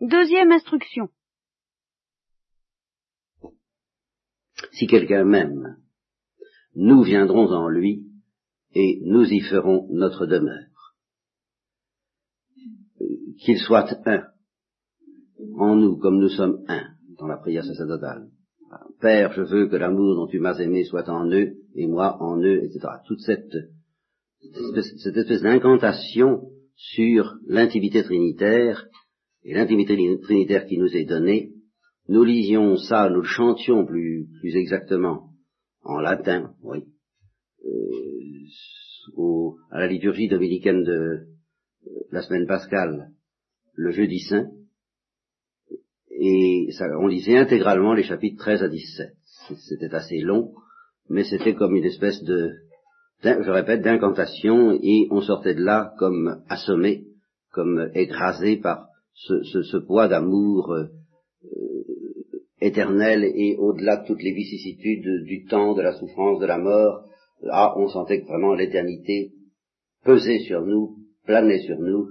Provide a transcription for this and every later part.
Deuxième instruction. Si quelqu'un m'aime, nous viendrons en lui et nous y ferons notre demeure. Qu'il soit un en nous comme nous sommes un dans la prière sacerdotale. Père, je veux que l'amour dont tu m'as aimé soit en eux et moi en eux, etc. Toute cette, cette espèce d'incantation sur l'intimité trinitaire et l'intimité trinitaire qui nous est donnée, nous lisions ça, nous le chantions plus, plus exactement en latin, oui, euh, à la liturgie dominicaine de euh, la semaine pascale, le jeudi saint, et ça, on lisait intégralement les chapitres 13 à 17. C'était assez long, mais c'était comme une espèce de, je répète, d'incantation, et on sortait de là comme assommé, comme écrasé par ce, poids d'amour euh, éternel et au-delà de toutes les vicissitudes du temps, de la souffrance, de la mort. Là, on sentait que vraiment l'éternité pesait sur nous, planait sur nous,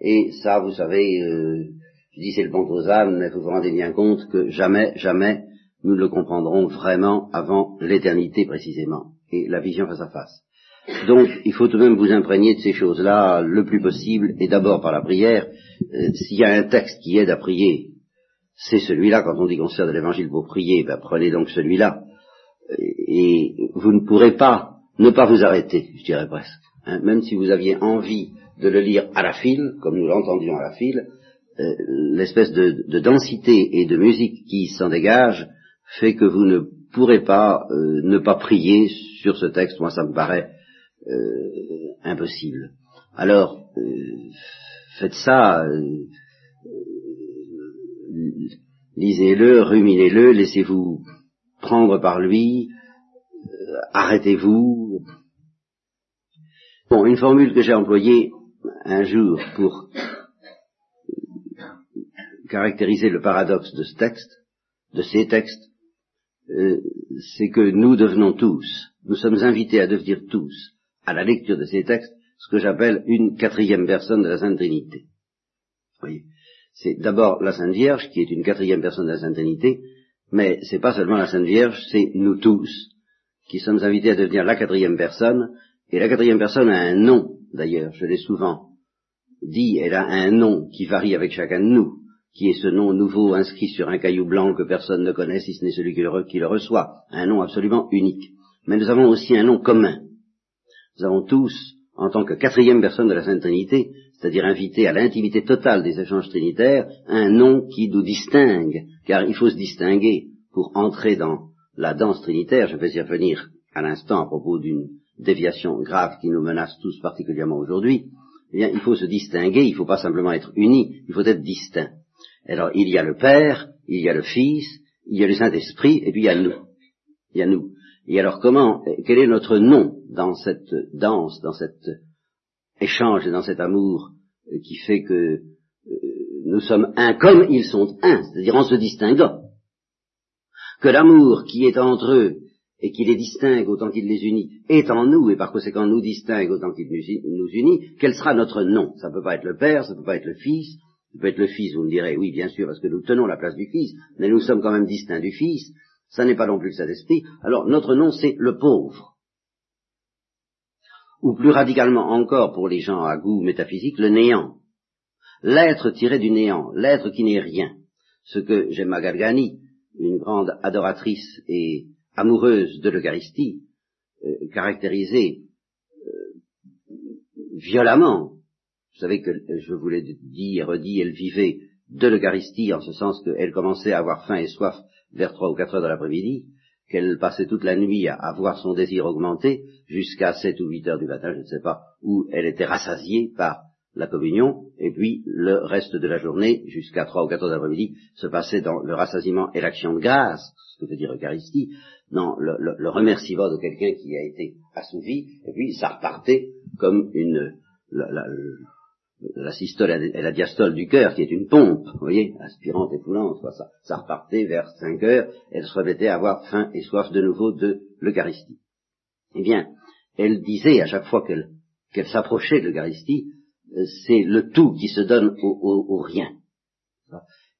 et ça, vous savez, euh, je dis c'est le bon aux âmes, mais vous vous rendez bien compte que jamais, jamais nous ne le comprendrons vraiment avant l'éternité précisément, et la vision face à face. Donc, il faut tout de même vous imprégner de ces choses-là le plus possible, et d'abord par la prière. Euh, s'il y a un texte qui aide à prier, c'est celui-là, quand on dit qu'on sert de l'évangile pour prier, ben prenez donc celui-là, et vous ne pourrez pas ne pas vous arrêter, je dirais presque. Hein. même si vous aviez envie de le lire à la file, comme nous l'entendions à la file, euh, l'espèce de, densité et de musique qui s'en dégage fait que vous ne pourrez pas euh, ne pas prier sur ce texte. Moi, ça me paraît euh, impossible. Alors, faites ça, lisez-le, ruminez-le, laissez-vous prendre par lui, arrêtez-vous. Bon, une formule que j'ai employée un jour pour caractériser le paradoxe de ce texte, de ces textes, euh, c'est que nous devenons tous, nous sommes invités à devenir tous, à la lecture de ces textes, ce que j'appelle une quatrième personne de la Sainte Trinité. Voyez, c'est d'abord la Sainte Vierge qui est une quatrième personne de la Sainte Trinité, mais c'est pas seulement la Sainte Vierge, c'est nous tous qui sommes invités à devenir la quatrième personne, et la quatrième personne a un nom, d'ailleurs, je l'ai souvent dit, elle a un nom qui varie avec chacun de nous qui est ce nom nouveau inscrit sur un caillou blanc que personne ne connaît si ce n'est celui qui le, reçoit, un nom absolument unique. Mais nous avons aussi un nom commun. Nous avons tous, en tant que quatrième personne de la Sainte Trinité, c'est-à-dire invités à l'intimité totale des échanges trinitaires, un nom qui nous distingue, car il faut se distinguer pour entrer dans la danse trinitaire, je vais y revenir à l'instant à propos d'une déviation grave qui nous menace tous particulièrement aujourd'hui, eh bien, il faut se distinguer, il ne faut pas simplement être uni, il faut être distinct. Alors, il y a le Père, il y a le Fils, il y a le Saint-Esprit, et puis il y a nous. Il y a nous. Et alors, comment, quel est notre nom dans cette danse, dans cet échange et dans cet amour qui fait que euh, nous sommes un comme ils sont un, c'est-à-dire en se distinguant. Que l'amour qui est entre eux et qui les distingue autant qu'il les unit est en nous et par conséquent nous distingue autant qu'il nous unit, quel sera notre nom? Ça ne peut pas être le Père, ça ne peut pas être le Fils, peut être le Fils, vous me direz, oui, bien sûr, parce que nous tenons la place du Fils, mais nous sommes quand même distincts du Fils, ça n'est pas non plus le Saint-Esprit, alors notre nom c'est le pauvre. Ou plus radicalement encore pour les gens à goût métaphysique, le néant. L'être tiré du néant, l'être qui n'est rien. Ce que Gemma Galgani, une grande adoratrice et amoureuse de l'Eucharistie, euh, caractérisait euh, violemment vous savez que je vous l'ai dit et redit, elle vivait de l'Eucharistie en ce sens qu'elle commençait à avoir faim et soif vers trois ou quatre heures de l'après-midi, qu'elle passait toute la nuit à, voir son désir augmenter jusqu'à sept ou huit heures du matin, je ne sais pas, où elle était rassasiée par la communion, et puis le reste de la journée, jusqu'à trois ou quatre heures de l'après-midi, se passait dans le rassasiement et l'action de grâce, ce que veut dire Eucharistie, dans le, le remerciement de quelqu'un qui a été assouvi, et puis ça repartait comme une, systole et la diastole du cœur, qui est une pompe, vous voyez, aspirante et foulante, ça, ça repartait vers 5 heures, elle se remettait à avoir faim et soif de nouveau de l'Eucharistie. Eh bien, elle disait à chaque fois qu'elle s'approchait de l'Eucharistie, euh, c'est le tout qui se donne au, rien.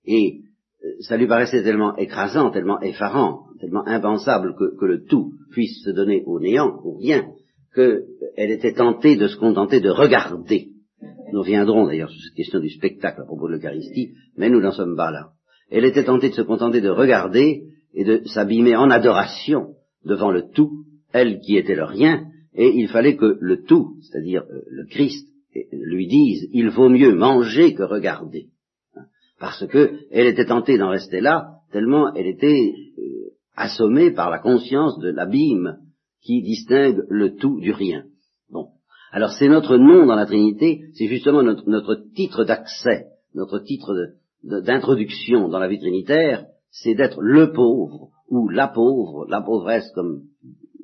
Et euh, ça lui paraissait tellement écrasant, tellement effarant, tellement impensable que, que le tout puisse se donner au néant, au rien, qu'elle était tentée de se contenter de regarder. Nous reviendrons d'ailleurs sur cette question du spectacle à propos de l'Eucharistie, mais nous n'en sommes pas là. Elle était tentée de se contenter de regarder et de s'abîmer en adoration devant le tout, elle qui était le rien, et il fallait que le tout, c'est-à-dire euh, le Christ, lui dise il vaut mieux manger que regarder. Parce que elle était tentée d'en rester là, tellement elle était euh, assommée par la conscience de l'abîme qui distingue le tout du rien. Alors c'est notre nom dans la Trinité, c'est justement notre, notre titre d'accès, notre titre d'introduction dans la vie trinitaire, c'est d'être le pauvre, ou la pauvre, la pauvresse comme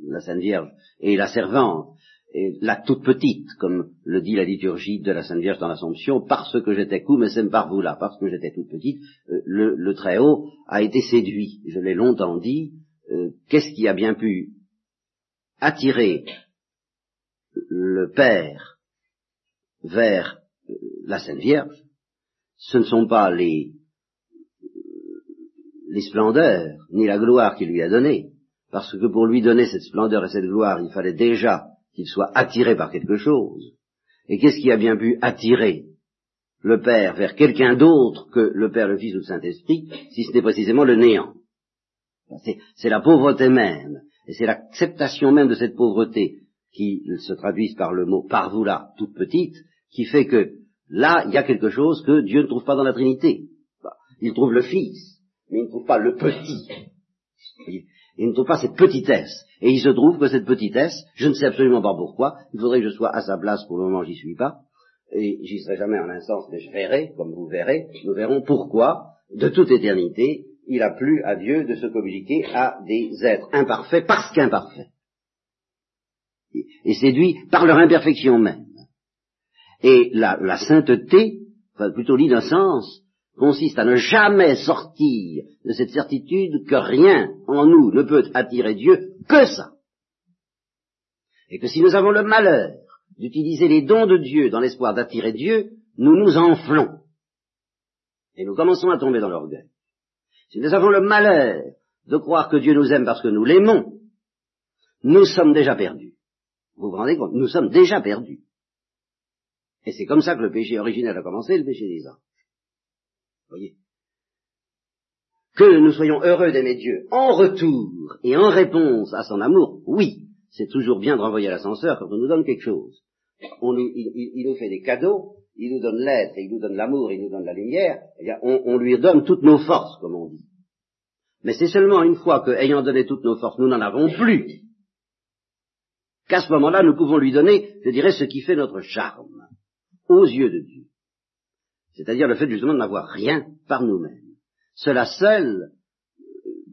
la Sainte Vierge, et la servante, et la toute petite, comme le dit la liturgie de la Sainte Vierge dans l'Assomption, parce que j'étais mais c'est par vous là, parce que j'étais toute petite, euh, le, Très-Haut a été séduit. Je l'ai longtemps dit, euh, qu'est-ce qui a bien pu attirer le Père vers euh, la Sainte Vierge Ce ne sont pas les, les splendeurs, ni la gloire qu'il lui a donnée, parce que pour lui donner cette splendeur et cette gloire, il fallait déjà qu'il soit attiré par quelque chose. Et qu'est-ce qui a bien pu attirer le Père vers quelqu'un d'autre que le Père, le Fils ou le Saint-Esprit, si ce n'est précisément le néant? C'est la pauvreté même, et c'est l'acceptation même de cette pauvreté qui se traduise par le mot par vous là, toute petite, qui fait que là, il y a quelque chose que Dieu ne trouve pas dans la Trinité. Il trouve le Fils, mais il ne trouve pas le petit. Il ne trouve pas cette petitesse. Et il se trouve que cette petitesse, je ne sais absolument pas pourquoi, il faudrait que je sois à sa place, pour le moment j'y suis pas, et j'y serai jamais en un sens, mais je verrai, comme vous verrez, nous verrons pourquoi, de toute éternité, il a plu à Dieu de se communiquer à des êtres imparfaits parce qu'imparfaits. Et séduits par leur imperfection même. Et la, la sainteté, enfin plutôt l'innocence, consiste à ne jamais sortir de cette certitude que rien en nous ne peut attirer Dieu que ça. Et que si nous avons le malheur d'utiliser les dons de Dieu dans l'espoir d'attirer Dieu, nous nous enflons. Et nous commençons à tomber dans l'orgueil. Si nous avons le malheur de croire que Dieu nous aime parce que nous l'aimons, nous sommes déjà perdus. Vous vous rendez compte Nous sommes déjà perdus. Et c'est comme ça que le péché originel a commencé, le péché des hommes. Voyez. Que nous soyons heureux d'aimer Dieu en retour et en réponse à son amour, oui, c'est toujours bien de renvoyer l'ascenseur quand on nous donne quelque chose. On il, nous fait des cadeaux, il nous donne l'être, il nous donne l'amour, il nous donne la lumière, eh bien, on, lui donne toutes nos forces, comme on dit. Mais c'est seulement une fois que, ayant donné toutes nos forces, nous n'en avons plus, qu'à ce moment-là, nous pouvons lui donner, je dirais, ce qui fait notre charme, aux yeux de Dieu c'est-à-dire le fait justement de n'avoir rien par nous-mêmes. Cela seul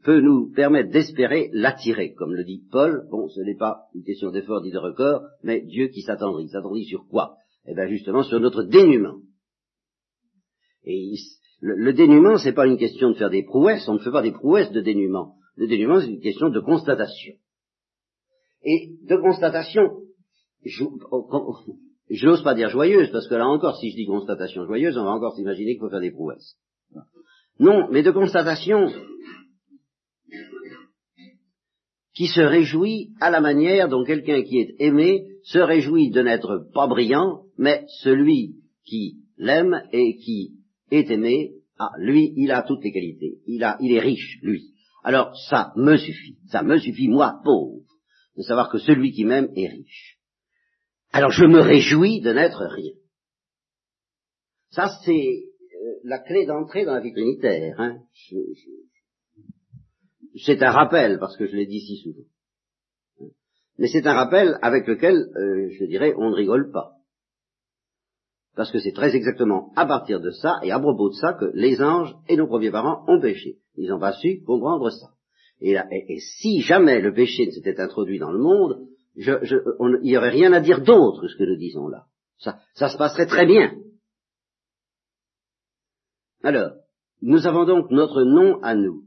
peut nous permettre d'espérer l'attirer, comme le dit Paul. Bon, ce n'est pas une question d'effort ni de record, mais Dieu qui s'attendrit. S'attendrit sur quoi? Eh bien justement sur notre dénuement. Et le, le dénuement, c'est pas une question de faire des prouesses, on ne fait pas des prouesses de dénuement. Le dénuement, c'est une question de constatation. Et de constatation, je n'ose pas dire joyeuse, parce que là encore, si je dis constatation joyeuse, on va encore s'imaginer qu'il faut faire des prouesses. Non, mais de constatation qui se réjouit à la manière dont quelqu'un qui est aimé se réjouit de n'être pas brillant, mais celui qui l'aime et qui est aimé, ah, lui, il a toutes les qualités. Il a, il est riche, lui. Alors, ça me suffit. Ça me suffit, moi, pauvre, de savoir que celui qui m'aime est riche. Alors je me réjouis de n'être rien. Ça, c'est euh, la clé d'entrée dans la vie trinitaire. Hein. C'est un rappel, parce que je l'ai dit si souvent. Mais c'est un rappel avec lequel, euh, je dirais, on ne rigole pas. Parce que c'est très exactement à partir de ça, et à propos de ça, que les anges et nos premiers parents ont péché. Ils n'ont pas su comprendre ça. Et, si jamais le péché ne s'était introduit dans le monde, il n'y aurait rien à dire d'autre ce que nous disons là. Ça, se passerait très bien. Alors, nous avons donc notre nom à nous.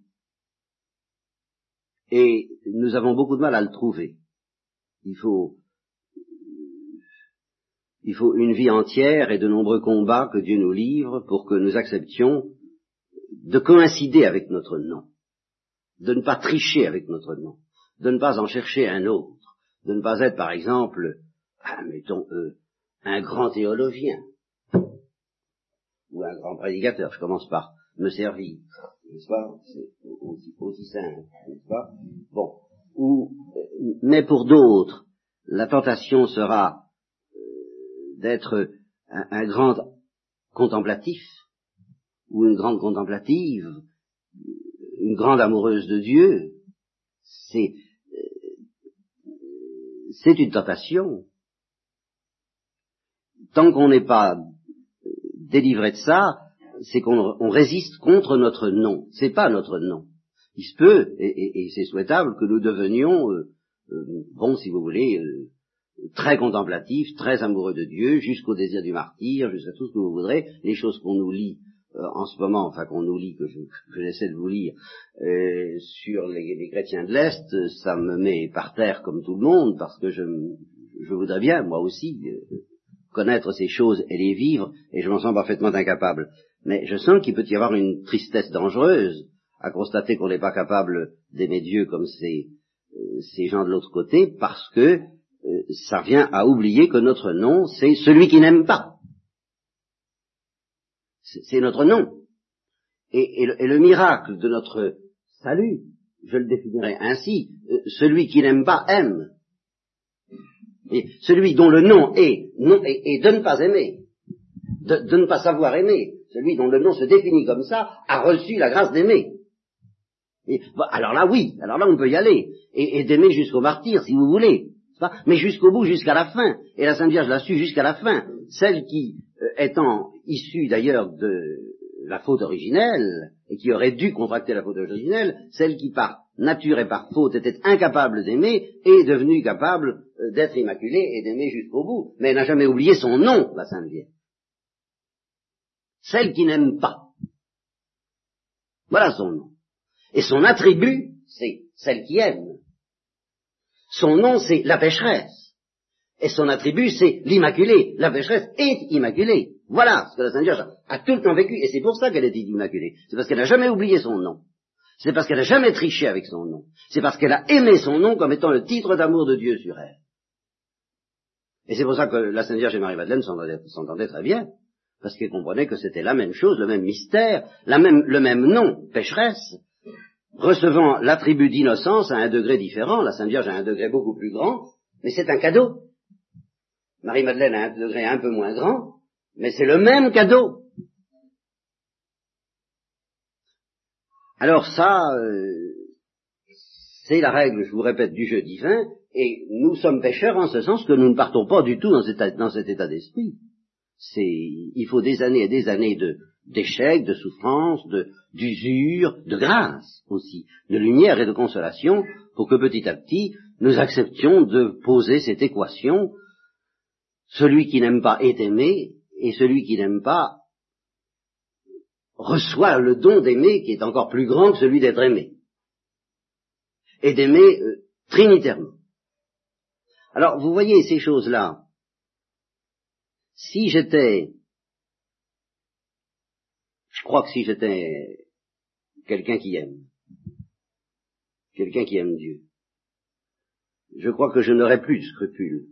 Et nous avons beaucoup de mal à le trouver. Il faut une vie entière et de nombreux combats que Dieu nous livre pour que nous acceptions de coïncider avec notre nom, de ne pas tricher avec notre nom, de ne pas en chercher un autre, de ne pas être, par exemple, ah, mettons, euh, un grand théologien ou un grand prédicateur. Je commence par me servir, n'est-ce pas? C'est aussi, simple, n'est-ce pas? Bon. Ou, euh, mais pour d'autres, la tentation sera euh, d'être un, grand contemplatif ou une grande contemplative, une grande amoureuse de Dieu. C'est c'est une tentation. Tant qu'on n'est pas délivré de ça, c'est qu'on résiste contre notre nom. C'est pas notre nom. Il se peut, et, c'est souhaitable, que nous devenions, euh, euh, bon, si vous voulez, euh, très contemplatifs, très amoureux de Dieu, jusqu'au désir du martyr, jusqu'à tout ce que vous voudrez, les choses qu'on nous lit en ce moment, enfin qu'on nous lit, que j'essaie de vous lire, sur les, chrétiens de l'Est, ça me met par terre comme tout le monde, parce que je, je voudrais bien, moi aussi, connaître ces choses et les vivre, et je m'en sens parfaitement incapable. Mais je sens qu'il peut y avoir une tristesse dangereuse à constater qu'on n'est pas capable d'aimer Dieu comme ces, euh, ces gens de l'autre côté, parce que euh, ça vient à oublier que notre nom, c'est celui qui n'aime pas. C'est notre nom. Et, le, et, le, miracle de notre salut, je le définirai ainsi, euh, celui qui n'aime pas aime. Et celui dont le nom est, non, est, de ne pas aimer, de, ne pas savoir aimer, celui dont le nom se définit comme ça, a reçu la grâce d'aimer. alors là, oui, alors là, on peut y aller, et, d'aimer jusqu'au martyr, si vous voulez, mais jusqu'au bout, jusqu'à la fin. Et la Sainte Vierge l'a su jusqu'à la fin. Celle qui, euh, étant issue d'ailleurs de la faute originelle, et qui aurait dû contracter la faute originelle, celle qui par nature et par faute était incapable d'aimer, est devenue capable euh, d'être immaculée et d'aimer jusqu'au bout. Mais elle n'a jamais oublié son nom, la Sainte Vierge. Celle qui n'aime pas. Voilà son nom. Et son attribut, c'est celle qui aime. Son nom, c'est la pécheresse. Et son attribut, c'est l'immaculée. La pécheresse est immaculée. Voilà ce que la Sainte Vierge a tout le temps vécu. Et c'est pour ça qu'elle est immaculée. C'est parce qu'elle n'a jamais oublié son nom. C'est parce qu'elle n'a jamais triché avec son nom. C'est parce qu'elle a aimé son nom comme étant le titre d'amour de Dieu sur elle. Et c'est pour ça que la Sainte Vierge et Marie-Madeleine s'entendaient très bien parce qu'ils comprenaient que c'était la même chose, le même mystère, le même nom, pécheresse, recevant l'attribut d'innocence à un degré différent, la Sainte Vierge a un degré beaucoup plus grand, mais c'est un cadeau. Marie-Madeleine a un degré un peu moins grand, mais c'est le même cadeau. Alors ça, euh, c'est la règle, je vous répète, du jeu divin, et nous sommes pécheurs en ce sens que nous ne partons pas du tout dans cet état d'esprit il faut des années et des années de, d'échecs, de souffrances, de, d'usure, de grâce aussi, de lumière et de consolation, pour que petit à petit, nous acceptions de poser cette équation, celui qui n'aime pas est aimé, et celui qui n'aime pas reçoit le don d'aimer qui est encore plus grand que celui d'être aimé, et d'aimer euh, trinitairement. Alors, vous voyez ces choses-là, si j'étais, je crois que si j'étais quelqu'un qui aime, quelqu'un qui aime Dieu, je crois que je n'aurais plus de scrupule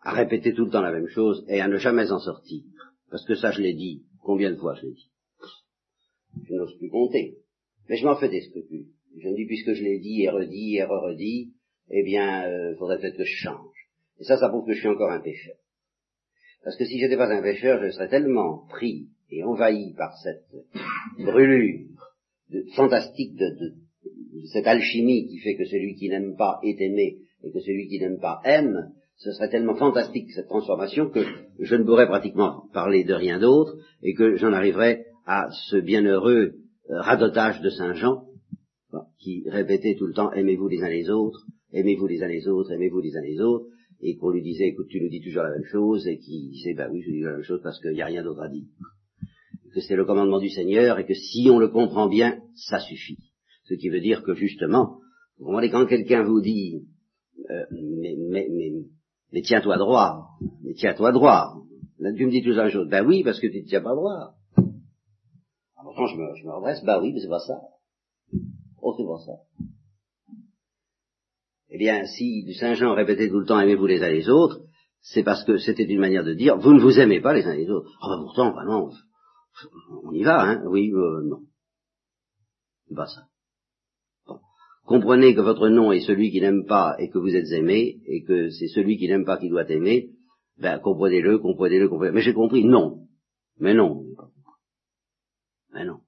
à répéter tout le temps la même chose et à ne jamais en sortir. Parce que ça, je l'ai dit. Combien de fois je l'ai dit? Je n'ose plus compter. Mais je m'en fais des scrupules. Je me dis, puisque je l'ai dit et redit et re-redit, eh bien, il euh, faudrait peut-être que je change. Et ça, ça prouve que je suis encore un pécheur. Parce que si j'étais pas un pécheur, je serais tellement pris et envahi par cette brûlure fantastique de, cette alchimie qui fait que celui qui n'aime pas est aimé et que celui qui n'aime pas aime, ce serait tellement fantastique cette transformation que je ne pourrais pratiquement parler de rien d'autre et que j'en arriverais à ce bienheureux euh, radotage de Saint Jean qui répétait tout le temps aimez-vous les uns les autres, aimez-vous les uns les autres, aimez-vous les uns les autres, et qu'on lui disait, écoute, tu nous dis toujours la même chose, et qu'il disait, ben oui, je dis la même chose parce qu'il n'y a rien d'autre à dire. Que c'est le commandement du Seigneur, et que si on le comprend bien, ça suffit. Ce qui veut dire que justement, vous comprenez, quand quelqu'un vous dit, euh, mais, mais, mais, mais tiens-toi droit, mais tiens-toi droit, là tu me dis toujours la même chose, ben oui, parce que tu ne tiens pas droit. pourtant je me, je me redresse, bah oui, mais c'est pas ça. Oh, c'est ça. Eh bien, si Saint Jean répétait tout le temps aimez-vous les uns les autres, c'est parce que c'était une manière de dire vous ne vous aimez pas les uns les autres. Ah ben pourtant, vraiment, on y va, hein, oui, euh, non. C'est pas ça. Comprenez que votre nom est celui qui n'aime pas et que vous êtes aimé, et que c'est celui qui n'aime pas qui doit aimer, ben comprenez-le, comprenez-le, comprenez-le. Mais j'ai compris, non. Mais non. Mais non.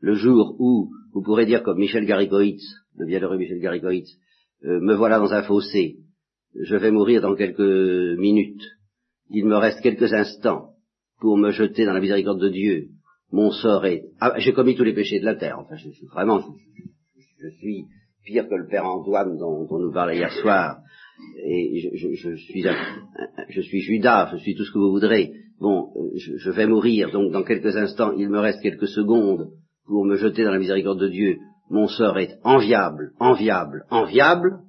Le jour où vous pourrez dire comme Michel Garicoitz, le bienheureux Michel Garicoitz, euh, me voilà dans un fossé, je vais mourir dans quelques minutes, il me reste quelques instants pour me jeter dans la miséricorde de Dieu, mon sort est... Ah, j'ai commis tous les péchés de la terre, enfin, je, suis vraiment, je, suis pire que le père Antoine dont, on nous parlait hier soir, et je, suis, je suis Judas, je suis tout ce que vous voudrez. Bon, euh, je, vais mourir, donc dans quelques instants, il me reste quelques secondes pour me jeter dans la miséricorde de Dieu. Mon sort est enviable, enviable, enviable.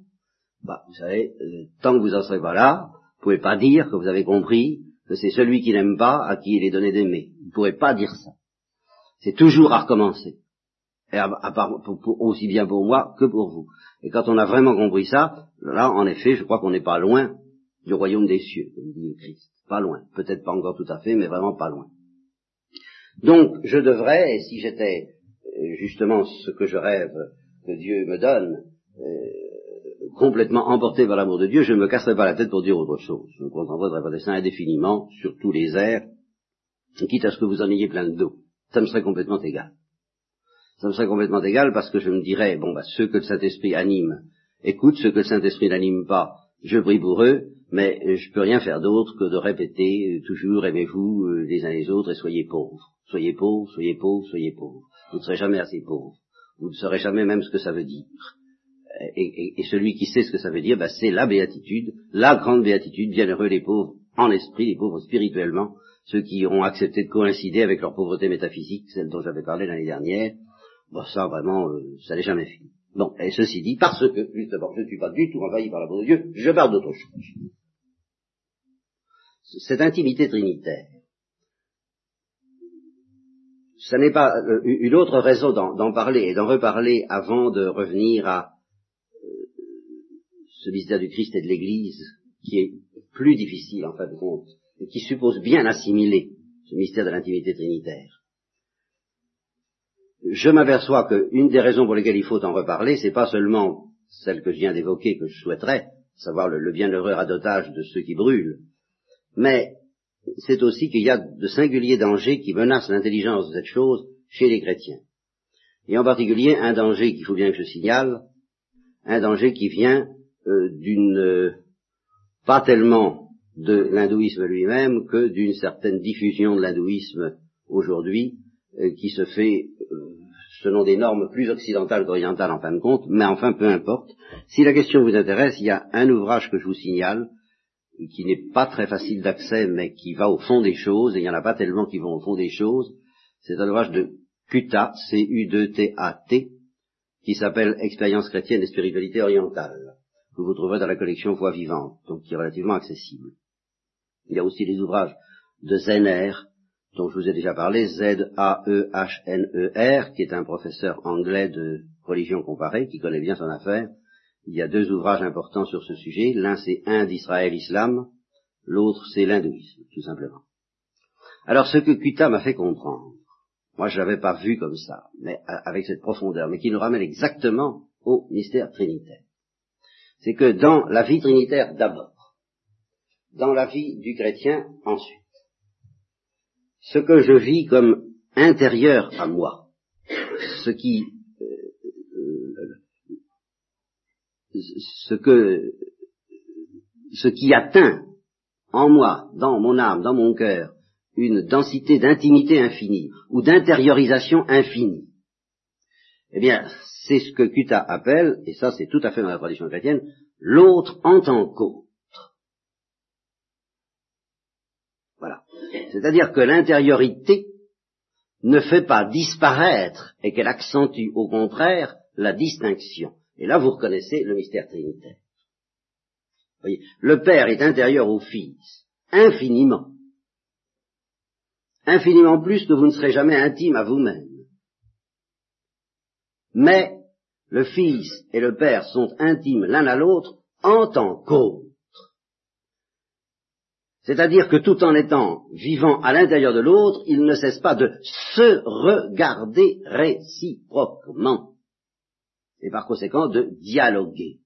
Bah, vous savez, euh, tant que vous en serez pas là, vous pouvez pas dire que vous avez compris que c'est celui qui n'aime pas à qui il est donné d'aimer. Vous ne pourrez pas dire ça. C'est toujours à recommencer. Et à, part, aussi bien pour moi que pour vous. Et quand on a vraiment compris ça, là, en effet, je crois qu'on n'est pas loin du royaume des cieux, comme dit le Christ. Pas loin. Peut-être pas encore tout à fait, mais vraiment pas loin. Donc, je devrais, si j'étais justement ce que je rêve que Dieu me donne, euh, complètement emporté par l'amour de Dieu, je ne me casserais pas la tête pour dire autre chose. Je me contenterais de répéter ça indéfiniment sur tous les airs, quitte à ce que vous en ayez plein de dos. Ça me serait complètement égal. Ça me serait complètement égal parce que je me dirais, bon, bah, ceux que le Saint-Esprit anime, écoute, ceux que le Saint-Esprit n'anime pas, je prie pour eux, mais je peux rien faire d'autre que de répéter euh, toujours aimez-vous euh, les uns les autres et soyez pauvres. Soyez pauvres, soyez pauvres, soyez pauvres. Vous ne serez jamais assez pauvres. Vous ne saurez jamais même ce que ça veut dire. Et, celui qui sait ce que ça veut dire, bah, c'est la béatitude, la grande béatitude, bienheureux les pauvres en esprit, les pauvres spirituellement, ceux qui ont accepté de coïncider avec leur pauvreté métaphysique, celle dont j'avais parlé l'année dernière, bon, ça vraiment, euh, ça n'est jamais fini. Bon, et ceci dit, parce que, justement, je ne suis pas du tout envahi par la de Dieu, je parle d'autre chose. Cette intimité trinitaire, ce n'est pas euh, une autre raison d'en parler et d'en reparler avant de revenir à euh, ce mystère du Christ et de l'Église, qui est plus difficile en fin de compte, et qui suppose bien assimiler ce mystère de l'intimité trinitaire. Je m'aperçois qu'une des raisons pour lesquelles il faut en reparler, c'est pas seulement celle que je viens d'évoquer, que je souhaiterais, savoir le, le bienheureux radotage de ceux qui brûlent, mais c'est aussi qu'il y a de singuliers dangers qui menacent l'intelligence de cette chose chez les chrétiens. Et en particulier un danger qu'il faut bien que je signale, un danger qui vient euh, d'une, euh, pas tellement de l'hindouisme lui-même que d'une certaine diffusion de l'hindouisme aujourd'hui, euh, qui se fait selon des normes plus occidentales qu'orientales en fin de compte, mais enfin peu importe. Si la question vous intéresse, il y a un ouvrage que je vous signale, qui n'est pas très facile d'accès, mais qui va au fond des choses, et il n'y en a pas tellement qui vont au fond des choses, c'est un ouvrage de Cuta, C-U-D-T-A-T, qui s'appelle Expérience chrétienne et spiritualité orientale, que vous trouverez dans la collection Voix vivante, donc qui est relativement accessible. Il y a aussi les ouvrages de Zener, dont je vous ai déjà parlé, Z-A-E-H-N-E-R, qui est un professeur anglais de religion comparée, qui connaît bien son affaire, il y a deux ouvrages importants sur ce sujet. L'un c'est Inde, Israël, Islam. L'autre c'est l'hindouisme, tout simplement. Alors ce que Kuta m'a fait comprendre, moi je l'avais pas vu comme ça, mais avec cette profondeur, mais qui nous ramène exactement au mystère trinitaire. C'est que dans la vie trinitaire d'abord, dans la vie du chrétien ensuite, ce que je vis comme intérieur à moi, ce qui ce que, ce qui atteint en moi, dans mon âme, dans mon cœur, une densité d'intimité infinie ou d'intériorisation infinie, eh bien, c'est ce que Kuta appelle, et ça c'est tout à fait dans la tradition chrétienne, l'autre en tant qu'autre. Voilà. C'est-à-dire que l'intériorité ne fait pas disparaître et qu'elle accentue au contraire la distinction. Et là, vous reconnaissez le mystère trinitaire. Le Père est intérieur au Fils, infiniment. infiniment plus que vous ne serez jamais intime à vous-même. Mais le Fils et le Père sont intimes l'un à l'autre en tant qu'autre. C'est-à-dire que tout en étant vivant à l'intérieur de l'autre, ils ne cessent pas de se regarder réciproquement et par conséquent de dialoguer.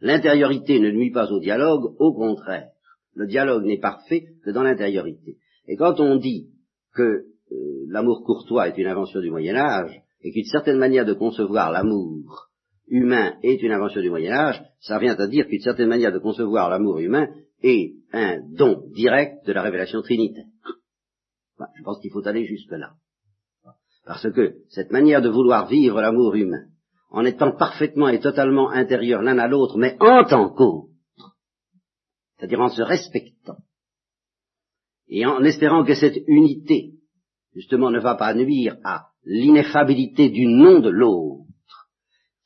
L'intériorité ne nuit pas au dialogue, au contraire. Le dialogue n'est parfait que dans l'intériorité. Et quand on dit que euh, l'amour courtois est une invention du Moyen Âge, et qu'une certaine manière de concevoir l'amour humain est une invention du Moyen Âge, ça vient à dire qu'une certaine manière de concevoir l'amour humain est un don direct de la révélation trinitaire. je pense qu'il faut aller jusque-là. Parce que cette manière de vouloir vivre l'amour humain, en étant parfaitement et totalement intérieur l'un à l'autre, mais en tant qu'autre, c'est-à-dire en se respectant, et en espérant que cette unité, justement, ne va pas nuire à l'ineffabilité du nom de l'autre.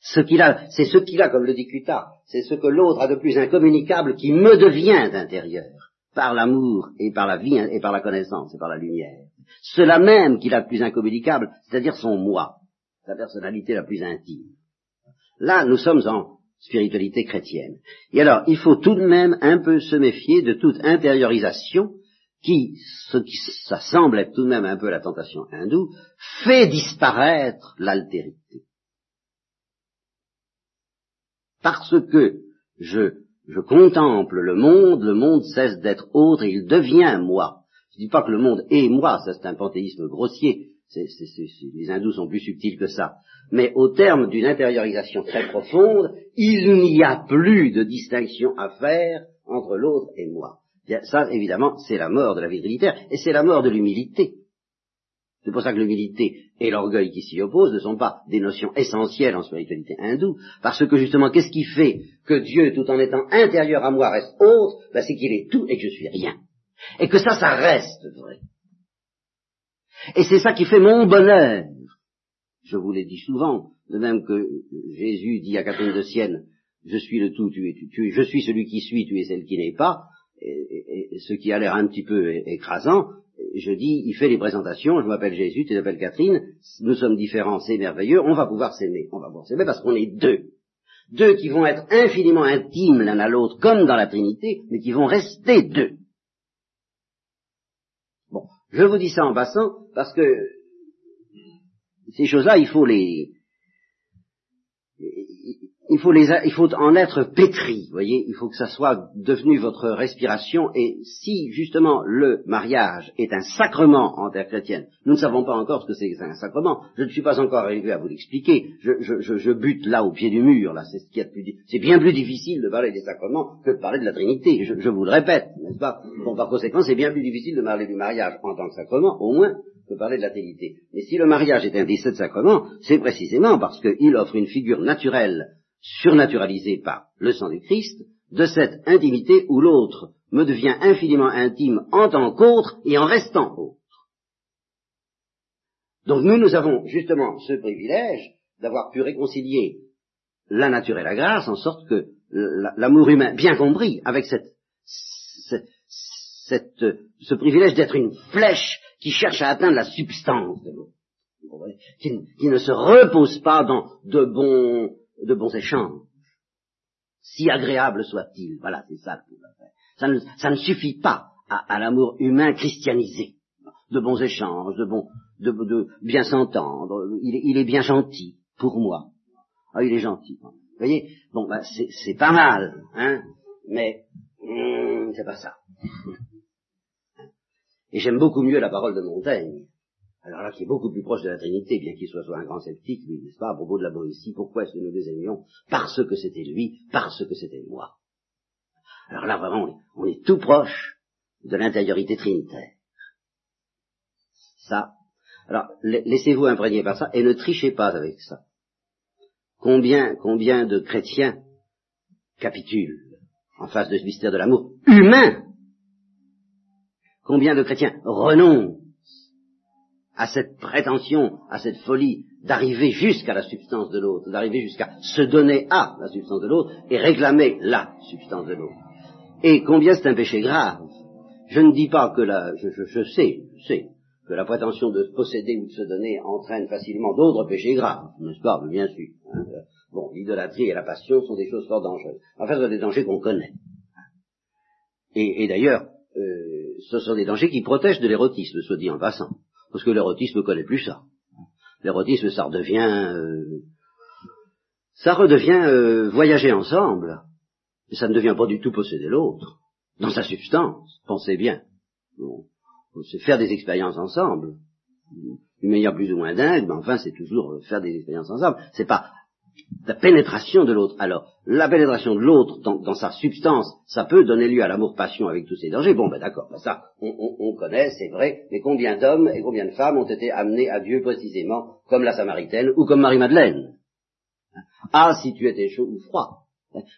Ce qu'il a, c'est ce qu'il a, comme le dit Cuta, c'est ce que l'autre a de plus incommunicable qui me devient intérieur, par l'amour et par la vie et par la connaissance et par la lumière. Cela même qu'il a de plus incommunicable, c'est-à-dire son moi, sa personnalité la plus intime. Là, nous sommes en spiritualité chrétienne. Et alors, il faut tout de même un peu se méfier de toute intériorisation qui, ce qui ça semble être tout de même un peu la tentation hindoue, fait disparaître l'altérité. Parce que je, je contemple le monde, le monde cesse d'être autre il devient moi. Je ne dis pas que le monde est moi, ça c'est un panthéisme grossier, les hindous sont plus subtils que ça. Mais au terme d'une intériorisation très profonde, il n'y a plus de distinction à faire entre l'autre et moi ça, évidemment, c'est la mort de la vie trinitaire, et c'est la mort de l'humilité. C'est pour ça que l'humilité et l'orgueil qui s'y opposent ne sont pas des notions essentielles en spiritualité hindoue, parce que justement, qu'est-ce qui fait que Dieu, tout en étant intérieur à moi, reste autre? Ben, C'est qu'il est tout et que je suis rien. Et que ça, ça reste vrai. Et c'est ça qui fait mon bonheur. Je vous l'ai dit souvent, de même que Jésus dit à Catherine de Sienne, je suis le tout, tu es, tu, je suis celui qui suis, tu es celle qui n'est pas, et, ce qui a l'air un petit peu écrasant, je dis, il fait les présentations, je m'appelle Jésus, tu t'appelles Catherine, nous sommes différents, c'est merveilleux, on va pouvoir s'aimer, on va pouvoir s'aimer parce qu'on est deux. Deux qui vont être infiniment intimes l'un à l'autre, comme dans la Trinité, mais qui vont rester deux. Je vous dis ça en passant, parce que ces choses-là, il faut les, il faut, les, il faut en être pétri, voyez, il faut que ça soit devenu votre respiration, et si justement le mariage est un sacrement en terre chrétienne, nous ne savons pas encore ce que c'est un sacrement, je ne suis pas encore arrivé à vous l'expliquer, je, je, je, bute là au pied du mur, là, c'est ce qui c'est bien plus difficile de parler des sacrements que de parler de la Trinité, je, vous le répète, n'est-ce pas? Bon, par conséquent, c'est bien plus difficile de parler du mariage en tant que sacrement, au moins, que parler de la Trinité. Mais si le mariage est un des sept sacrements, c'est précisément parce qu'il offre une figure naturelle surnaturalisé par le sang du Christ, de cette intimité où l'autre me devient infiniment intime en tant qu'autre et en restant autre. Donc nous, nous avons justement ce privilège d'avoir pu réconcilier la nature et la grâce en sorte que l'amour humain, bien compris, avec cette, cette, ce privilège d'être une flèche qui cherche à atteindre la substance de l'autre, qui, qui, ne se repose pas dans de bons de bons échanges. Si agréable soit-il. Voilà, c'est ça Ça ne, ça ne suffit pas à, l'amour humain christianisé. De bons échanges, de bons, de, de bien s'entendre. Il, est bien gentil pour moi. Ah, il est gentil. Vous voyez Bon, bah, c'est pas mal, hein Mais hum, c'est pas ça. Et j'aime beaucoup mieux la parole de Montaigne alors là qui est beaucoup plus proche de la Trinité, bien qu'il soit, soit un grand sceptique, lui, n'est-ce pas, à propos de la Boétie, pourquoi est-ce que nous les aimions? Parce que c'était lui, parce que c'était moi. Alors là, vraiment, on est, tout proche de l'intériorité trinitaire. Ça. Alors, laissez-vous imprégner par ça et ne trichez pas avec ça. Combien, combien de chrétiens capitulent en face de ce mystère de l'amour humain? Combien de chrétiens renoncent à cette prétention, à cette folie d'arriver jusqu'à la substance de l'autre, d'arriver jusqu'à se donner à la substance de l'autre et réclamer la substance de l'autre. Et combien c'est un péché grave. Je ne dis pas que la, je, je, sais, je sais, que la prétention de posséder ou de se donner entraîne facilement d'autres péchés graves, n'est-ce pas Bien sûr. Hein. Bon, l'idolâtrie et la passion sont des choses fort dangereuses. Enfin, ce sont des dangers qu'on connaît. Et, d'ailleurs, euh, ce sont des dangers qui protègent de l'érotisme, soit dit en passant. Parce que l'érotisme connaît plus ça. L'érotisme, ça redevient... Euh, ça redevient euh, voyager ensemble. Mais ça ne devient pas du tout posséder l'autre. Dans sa substance, pensez bien. c'est faire des expériences ensemble. D'une manière plus ou moins dingue, mais enfin, c'est toujours faire des expériences ensemble. C'est pas la pénétration de l'autre. Alors, la pénétration de l'autre dans, sa substance, ça peut donner lieu à l'amour-passion avec tous ses dangers. Bon, ben d'accord, ben ça, on, connaît, c'est vrai, mais combien d'hommes et combien de femmes ont été amenés à Dieu précisément, comme la Samaritaine ou comme Marie-Madeleine? Ah, si tu étais chaud ou froid.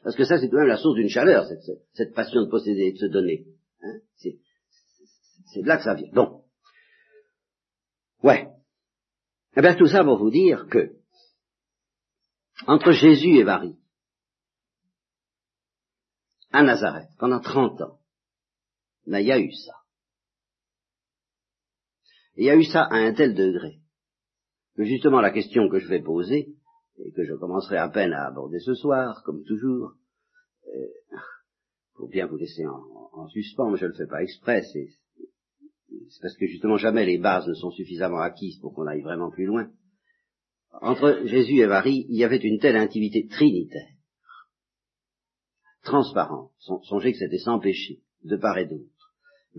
Parce que ça, c'est tout de même la source d'une chaleur, cette, passion de posséder et de se donner. Hein? C'est de là que ça vient. Bon. Ouais. Eh bien, tout ça pour vous dire que entre Jésus et Marie, à Nazareth, pendant trente ans, il y a eu ça. il y a eu ça à un tel degré. Que justement la question que je vais poser, et que je commencerai à peine à aborder ce soir, comme toujours, euh, pour bien vous laisser en, suspens, mais je ne le fais pas exprès, c'est parce que justement jamais les bases ne sont suffisamment acquises pour qu'on aille vraiment plus loin entre Jésus et Marie, il y avait une telle intimité trinitaire, transparente. Songez que c'était sans péché, de part et d'autre.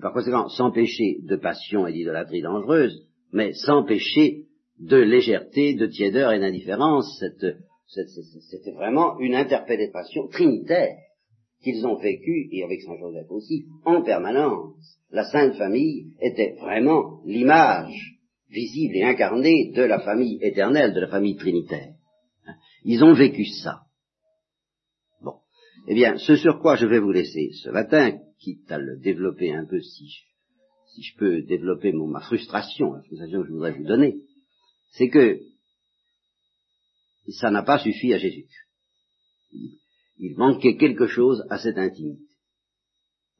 Par conséquent, sans péché de passion et d'idolâtrie dangereuse, mais sans péché de légèreté, de tiédeur et d'indifférence. C'était vraiment une interpénétration trinitaire qu'ils ont vécue, et avec Saint Joseph aussi, en permanence. La Sainte Famille était vraiment l'image visible et incarné de la famille éternelle, de la famille trinitaire. Ils ont vécu ça. Bon. Eh bien, ce sur quoi je vais vous laisser ce matin, quitte à le développer un peu si je, peux développer ma frustration, la frustration que je voudrais vous donner, c'est que ça n'a pas suffi à Jésus. Il manquait quelque chose à cette intimité.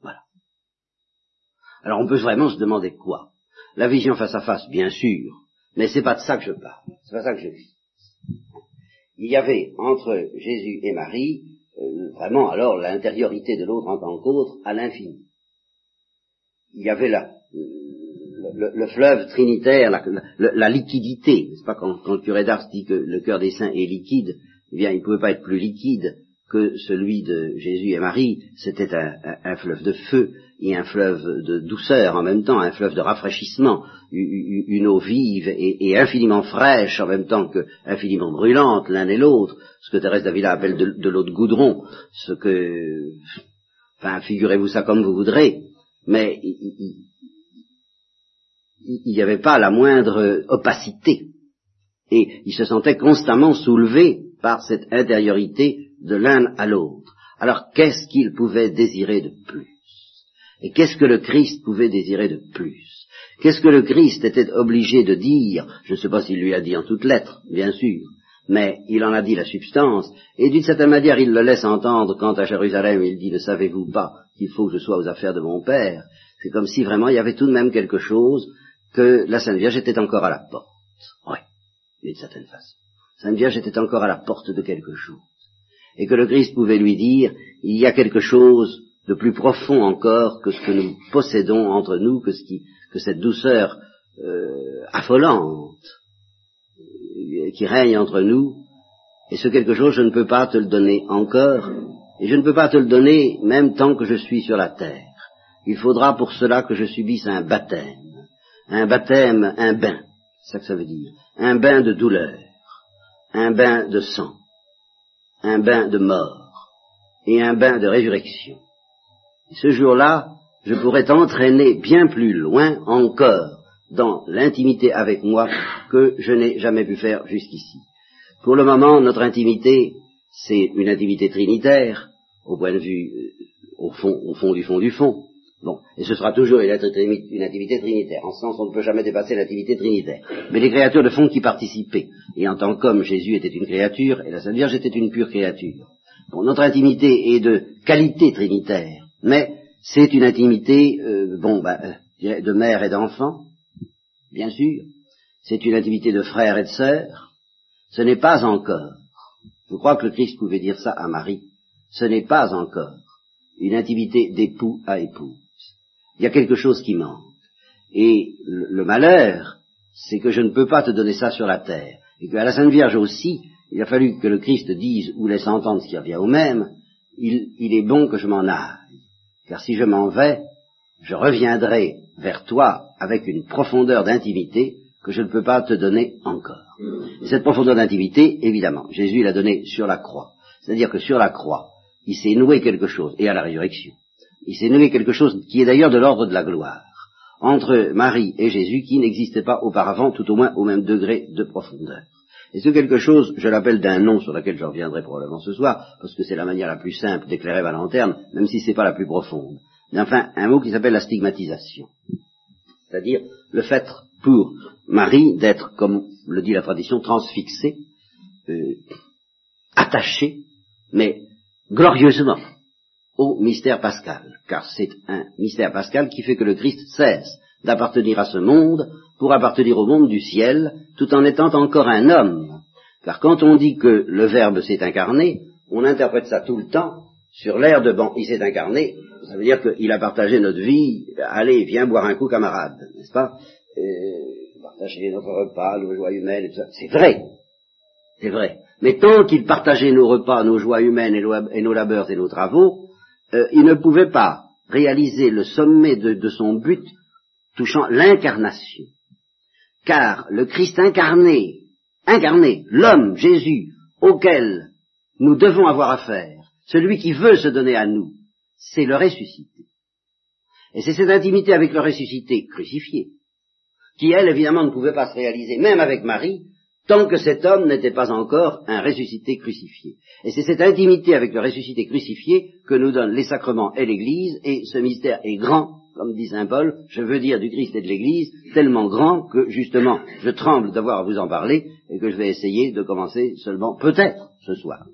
Voilà. Alors on peut vraiment se demander quoi? La vision face à face, bien sûr, mais c'est pas de ça que je parle, c'est pas ça que je vis. Il y avait entre Jésus et Marie euh, vraiment alors l'intériorité de l'autre en tant qu'autre à l'infini. Il y avait la, le, fleuve trinitaire, la, liquidité, n'est-ce pas quand, quand, le curé d'Ars dit que le cœur des saints est liquide, eh bien il ne pouvait pas être plus liquide que celui de Jésus et Marie, c'était un, fleuve de feu et un fleuve de douceur en même temps, un fleuve de rafraîchissement, une eau vive et, infiniment fraîche en même temps que infiniment brûlante l'un et l'autre, ce que Thérèse d'Avila appelle de, l'eau de goudron, ce que, enfin, figurez-vous ça comme vous voudrez, mais il n'y avait pas la moindre opacité, et il se sentait constamment soulevé par cette intériorité de l'un à l'autre. Alors qu'est-ce qu'il pouvait désirer de plus? Et qu'est-ce que le Christ pouvait désirer de plus? Qu'est-ce que le Christ était obligé de dire? Je ne sais pas s'il lui a dit en toutes lettres, bien sûr, mais il en a dit la substance, et d'une certaine manière il le laisse entendre quand à Jérusalem il dit Ne savez-vous pas qu'il faut que je sois aux affaires de mon Père? C'est comme si vraiment il y avait tout de même quelque chose que la Sainte Vierge était encore à la porte. Oui, d'une certaine façon. Sainte Vierge était encore à la porte de quelque chose et que le Christ pouvait lui dire, il y a quelque chose de plus profond encore que ce que nous possédons entre nous, que, cette douceur euh, affolante euh, qui règne entre nous, et ce quelque chose, je ne peux pas te le donner encore, et je ne peux pas te le donner même tant que je suis sur la terre. Il faudra pour cela que je subisse un baptême, un baptême, un bain, c'est ça que ça veut dire, un bain de douleur, un bain de sang un bain de mort et un bain de résurrection. ce jour-là, je pourrais t'entraîner bien plus loin encore dans l'intimité avec moi que je n'ai jamais pu faire jusqu'ici. Pour le moment, notre intimité, c'est une intimité trinitaire, au point de vue, euh, au fond, au fond du fond du fond. Bon, et ce sera toujours une, intimité trinitaire. En ce sens, on ne peut jamais dépasser l'intimité trinitaire. Mais les créatures ne font qu'y participer. Et en tant qu'homme, Jésus était une créature, et la Sainte Vierge était une pure créature. Bon, notre intimité est de qualité trinitaire, mais c'est une intimité, euh, bon, bah, euh, de mère et d'enfant, bien sûr, c'est une intimité de frère et de sœur, ce n'est pas encore, je crois que le Christ pouvait dire ça à Marie, ce n'est pas encore une intimité d'époux à épouse. Il y a quelque chose qui manque. Et le, malheur, c'est que je ne peux pas te donner ça sur la terre. Et qu'à la Sainte Vierge aussi, il a fallu que le Christ dise ou laisse entendre ce qui revient au même, il, il est bon que je m'en aille. Car si je m'en vais, je reviendrai vers toi avec une profondeur d'intimité que je ne peux pas te donner encore. Et cette profondeur d'intimité, évidemment, Jésus l'a donnée sur la croix. C'est-à-dire que sur la croix, il s'est noué quelque chose, et à la résurrection, il s'est noué quelque chose qui est d'ailleurs de l'ordre de la gloire, entre Marie et Jésus qui n'existait pas auparavant, tout au moins au même degré de profondeur. Et ce quelque chose, je l'appelle d'un nom sur lequel je reviendrai probablement ce soir, parce que c'est la manière la plus simple d'éclairer ma lanterne, même si ce n'est pas la plus profonde. Mais enfin, un mot qui s'appelle la stigmatisation. C'est-à-dire le fait pour Marie d'être, comme le dit la tradition, transfixée, euh, attachée, mais glorieusement au mystère pascal, car c'est un mystère pascal qui fait que le Christ cesse d'appartenir à ce monde pour appartenir au monde du ciel, tout en étant encore un homme. Car quand on dit que le Verbe s'est incarné, on interprète ça tout le temps sur l'air de bon, il s'est incarné, ça veut dire qu'il a partagé notre vie, allez, viens boire un coup camarade, n'est-ce pas? Euh, Partager notre repas, nos joies humaines, et tout ça. C'est vrai, c'est vrai. Mais tant qu'il partageait nos repas, nos joies humaines et nos, labeurs et nos travaux, euh, il ne pouvait pas réaliser le sommet de, son but touchant l'incarnation. Car le Christ incarné, incarné, l'homme, Jésus, auquel nous devons avoir affaire, celui qui veut se donner à nous, c'est le ressuscité. Et c'est cette intimité avec le ressuscité crucifié, qui elle évidemment ne pouvait pas se réaliser, même avec Marie, tant que cet homme n'était pas encore un ressuscité crucifié. Et c'est cette intimité avec le ressuscité crucifié que nous donnent les sacrements et l'Église, et ce mystère est grand, comme dit Saint Paul, je veux dire du Christ et de l'Église, tellement grand que justement je tremble d'avoir à vous en parler et que je vais essayer de commencer seulement peut-être ce soir.